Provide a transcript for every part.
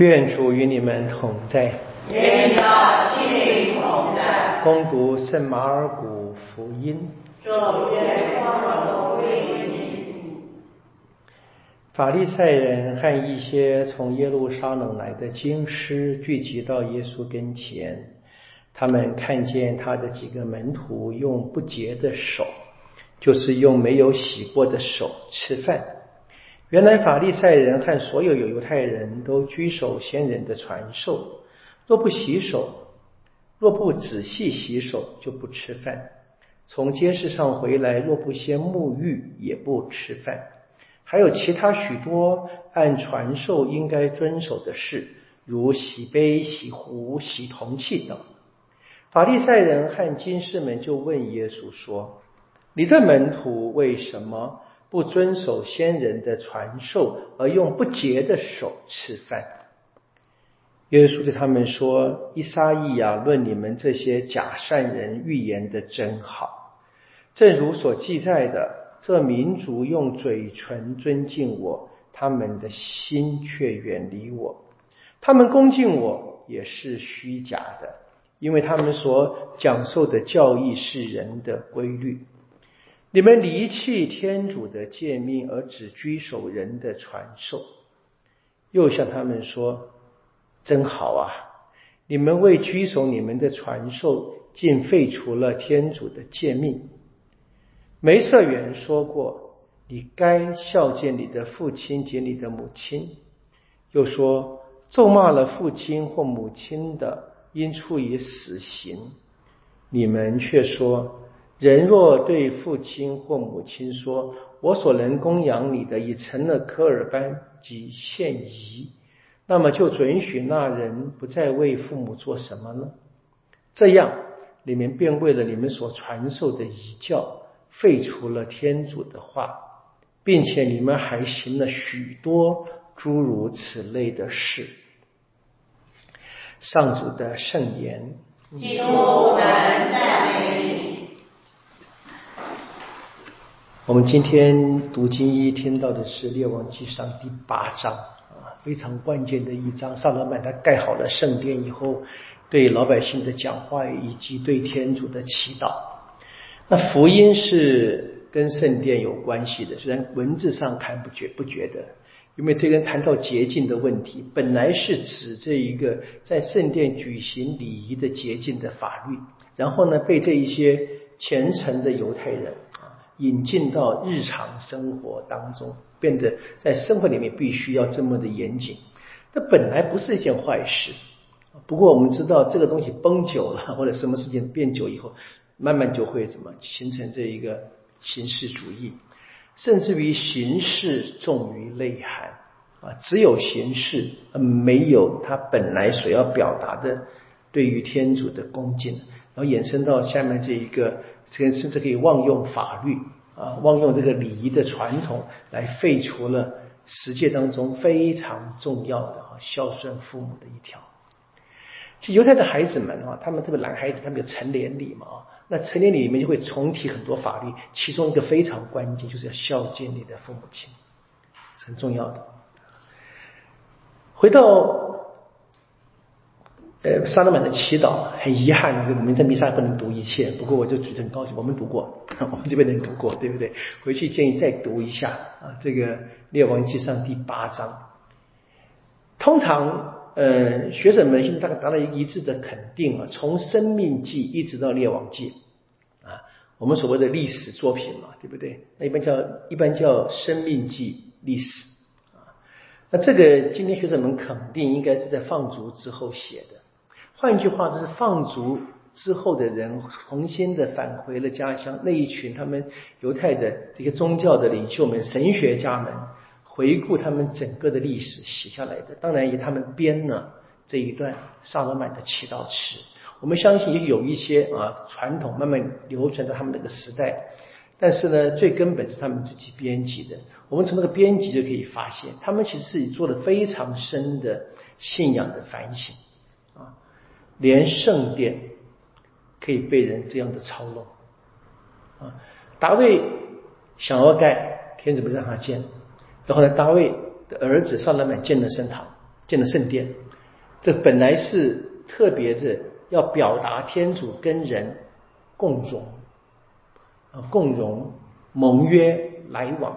愿主与你们同在。愿到心灵同在。恭读圣马尔谷福音。主愿光荣归于你。法利赛人和一些从耶路撒冷来的经师聚集到耶稣跟前，他们看见他的几个门徒用不洁的手，就是用没有洗过的手吃饭。原来法利赛人和所有犹太人都居守先人的传授，若不洗手，若不仔细洗手，就不吃饭。从街市上回来，若不先沐浴，也不吃饭。还有其他许多按传授应该遵守的事，如洗杯、洗壶、洗铜器等。法利赛人和金士们就问耶稣说：“你的门徒为什么？”不遵守先人的传授，而用不洁的手吃饭。耶稣对他们说：“伊撒意亚论你们这些假善人预言的真好，正如所记载的，这民族用嘴唇尊敬我，他们的心却远离我。他们恭敬我也是虚假的，因为他们所讲授的教义是人的规律。”你们离弃天主的诫命，而只居守人的传授，又向他们说：“真好啊！你们为居守你们的传授，竟废除了天主的诫命。”梅瑟元说过：“你该孝敬你的父亲及你的母亲。”又说：“咒骂了父亲或母亲的，应处以死刑。”你们却说。人若对父亲或母亲说：“我所能供养你的已成了科尔班及现遗”，那么就准许那人不再为父母做什么呢？这样，你们便为了你们所传授的遗教，废除了天主的话，并且你们还行了许多诸如此类的事。上主的圣言。基督，我们美你。我们今天读经一听到的是《列王纪上》第八章啊，非常关键的一章。萨拉曼他盖好了圣殿以后，对老百姓的讲话以及对天主的祈祷。那福音是跟圣殿有关系的，虽然文字上看不觉不觉得，因为这个谈到洁净的问题，本来是指这一个在圣殿举行礼仪的洁净的法律，然后呢被这一些虔诚的犹太人。引进到日常生活当中，变得在生活里面必须要这么的严谨。这本来不是一件坏事，不过我们知道这个东西绷久了，或者什么事情变久以后，慢慢就会怎么形成这一个形式主义，甚至于形式重于内涵啊，只有形式，没有他本来所要表达的对于天主的恭敬。然后衍生到下面这一个，这甚至可以妄用法律啊，妄用这个礼仪的传统来废除了世界当中非常重要的啊孝顺父母的一条。其实犹太的孩子们啊，他们特别男孩子，他们有成年礼嘛啊，那成年礼里面就会重提很多法律，其中一个非常关键就是要孝敬你的父母亲，很重要的。回到。呃，萨勒曼的祈祷很遗憾的，就我们在弥撒不能读一切。不过我就觉得很高兴，我们读过，我们这边能读过，对不对？回去建议再读一下啊，这个《列王纪上》第八章。通常，呃，学者们现在大概达到一致的肯定啊，从《生命记》一直到《列王记》啊，我们所谓的历史作品嘛，对不对？那一般叫一般叫《生命记》历史啊。那这个今天学者们肯定应该是在放逐之后写的。换句话，就是放逐之后的人重新的返回了家乡，那一群他们犹太的这些宗教的领袖们、神学家们，回顾他们整个的历史写下来的。当然，以他们编了这一段萨罗曼的祈祷词。我们相信也有一些啊传统慢慢流传到他们那个时代，但是呢，最根本是他们自己编辑的。我们从那个编辑就可以发现，他们其实自己做了非常深的信仰的反省。连圣殿可以被人这样的操弄啊！大卫想要盖，天主不让他建。然后呢，大卫的儿子萨勒曼建了圣堂，建了圣殿。这本来是特别的要表达天主跟人共荣啊，共荣盟约来往。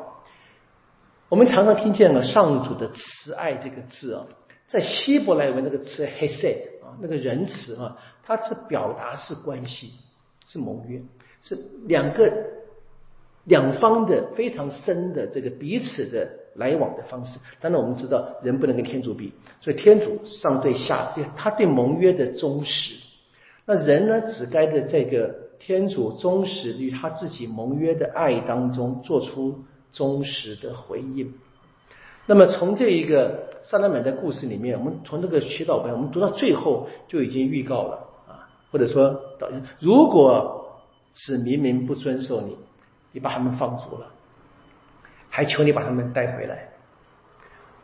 我们常常听见了上主的慈爱这个字啊，在希伯来文那个词 hesed 那个仁慈啊，它是表达是关系，是盟约，是两个两方的非常深的这个彼此的来往的方式。当然，我们知道人不能跟天主比，所以天主上对下对他对盟约的忠实，那人呢只该在这个天主忠实于他自己盟约的爱当中做出。忠实的回应。那么从这一个萨拉满的故事里面，我们从这个祈祷文，我们读到最后就已经预告了啊，或者说导如果是明明不遵守你，你把他们放逐了，还求你把他们带回来。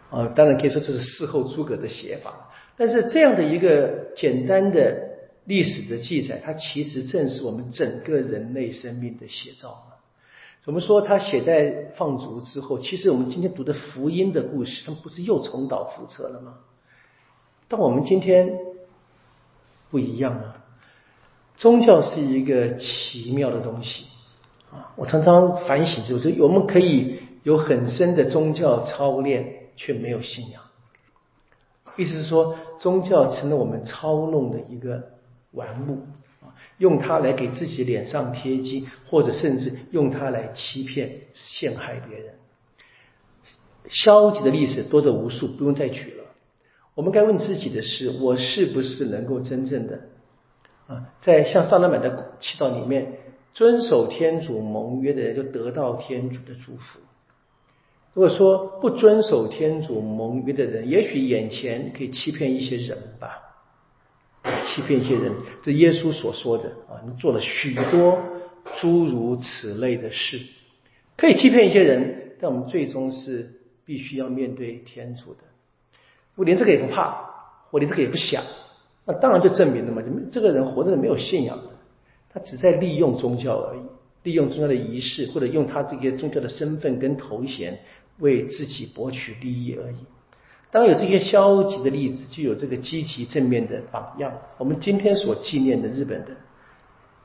啊，当然可以说这是事后诸葛的写法，但是这样的一个简单的历史的记载，它其实正是我们整个人类生命的写照。我们说他写在放逐之后，其实我们今天读的福音的故事，他们不是又重蹈覆辙了吗？但我们今天不一样啊！宗教是一个奇妙的东西啊！我常常反省，就是我们可以有很深的宗教操练，却没有信仰。意思是说，宗教成了我们操弄的一个玩物。用它来给自己脸上贴金，或者甚至用它来欺骗、陷害别人。消极的历史多得无数，不用再举了。我们该问自己的是：我是不是能够真正的啊，在像萨拉满的祈祷里面，遵守天主盟约的人，就得到天主的祝福？如果说不遵守天主盟约的人，也许眼前可以欺骗一些人吧。欺骗一些人，这耶稣所说的啊，你做了许多诸如此类的事，可以欺骗一些人，但我们最终是必须要面对天主的。我连这个也不怕，我连这个也不想，那当然就证明了嘛，这个人活着是没有信仰的，他只在利用宗教而已，利用宗教的仪式，或者用他这个宗教的身份跟头衔为自己博取利益而已。当有这些消极的例子，就有这个积极正面的榜样。我们今天所纪念的日本的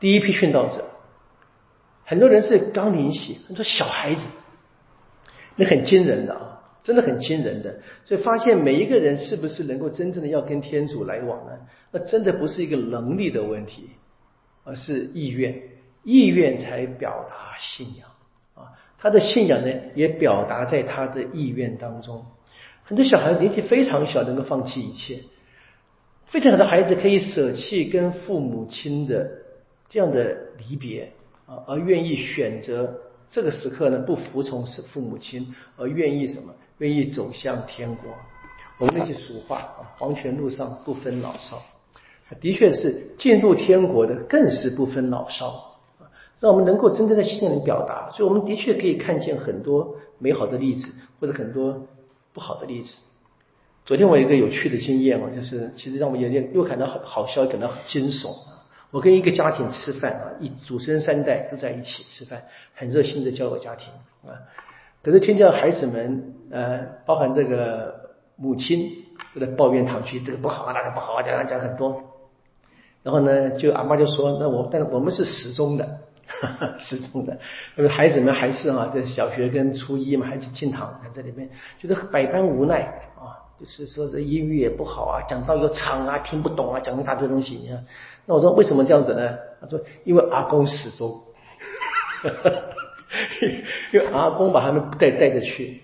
第一批殉道者，很多人是刚临洗，很多小孩子，那很惊人的啊，真的很惊人的。所以发现每一个人是不是能够真正的要跟天主来往呢？那真的不是一个能力的问题，而是意愿，意愿才表达信仰啊。他的信仰呢，也表达在他的意愿当中。很多小孩年纪非常小，能够放弃一切；非常小的孩子可以舍弃跟父母亲的这样的离别啊，而愿意选择这个时刻呢，不服从是父母亲，而愿意什么？愿意走向天国。我们那句俗话啊，“黄泉路上不分老少”，的确是进入天国的更是不分老少啊，让我们能够真正的信任表达。所以，我们的确可以看见很多美好的例子，或者很多。不好的例子。昨天我有一个有趣的经验哦，就是其实让我有点又感到好好笑，感到很惊悚。我跟一个家庭吃饭啊，一祖孙三代都在一起吃饭，很热心的交友家庭啊。可是听见孩子们呃，包含这个母亲都在抱怨堂区这个不好啊，那个不好啊，讲讲很多。然后呢，就阿妈就说：“那我，但是我们是始终的。” 是真的，那么孩子们还是啊，在小学跟初一嘛，还是进堂在里面，觉得百般无奈啊，就是说这英语也不好啊，讲到又长啊，听不懂啊，讲一大堆东西。你看，那我说为什么这样子呢？他说因为阿公始终，因为阿公把他们带带着去。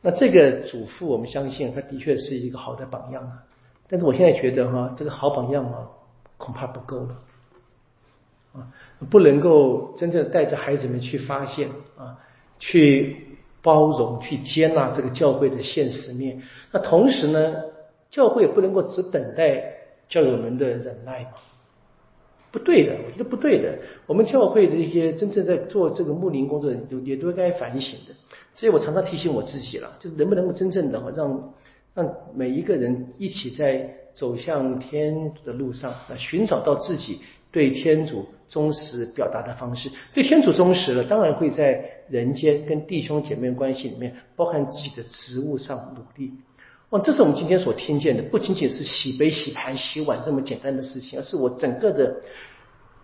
那这个祖父，我们相信他的确是一个好的榜样啊。但是我现在觉得哈，这个好榜样啊，恐怕不够了啊。不能够真正带着孩子们去发现啊，去包容、去接纳这个教会的现实面。那同时呢，教会也不能够只等待教友们的忍耐嘛，不对的，我觉得不对的。我们教会的一些真正在做这个牧灵工作的都，也都该反省的。所以我常常提醒我自己了，就是能不能够真正的让让每一个人一起在走向天的路上啊，寻找到自己。对天主忠实表达的方式，对天主忠实了，当然会在人间跟弟兄姐妹关系里面，包含自己的职务上努力。哦，这是我们今天所听见的，不仅仅是洗杯、洗盘、洗碗这么简单的事情，而是我整个的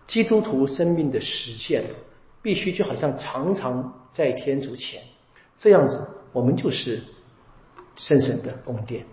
基督徒生命的实现，必须就好像常常在天主前这样子，我们就是圣神的宫殿。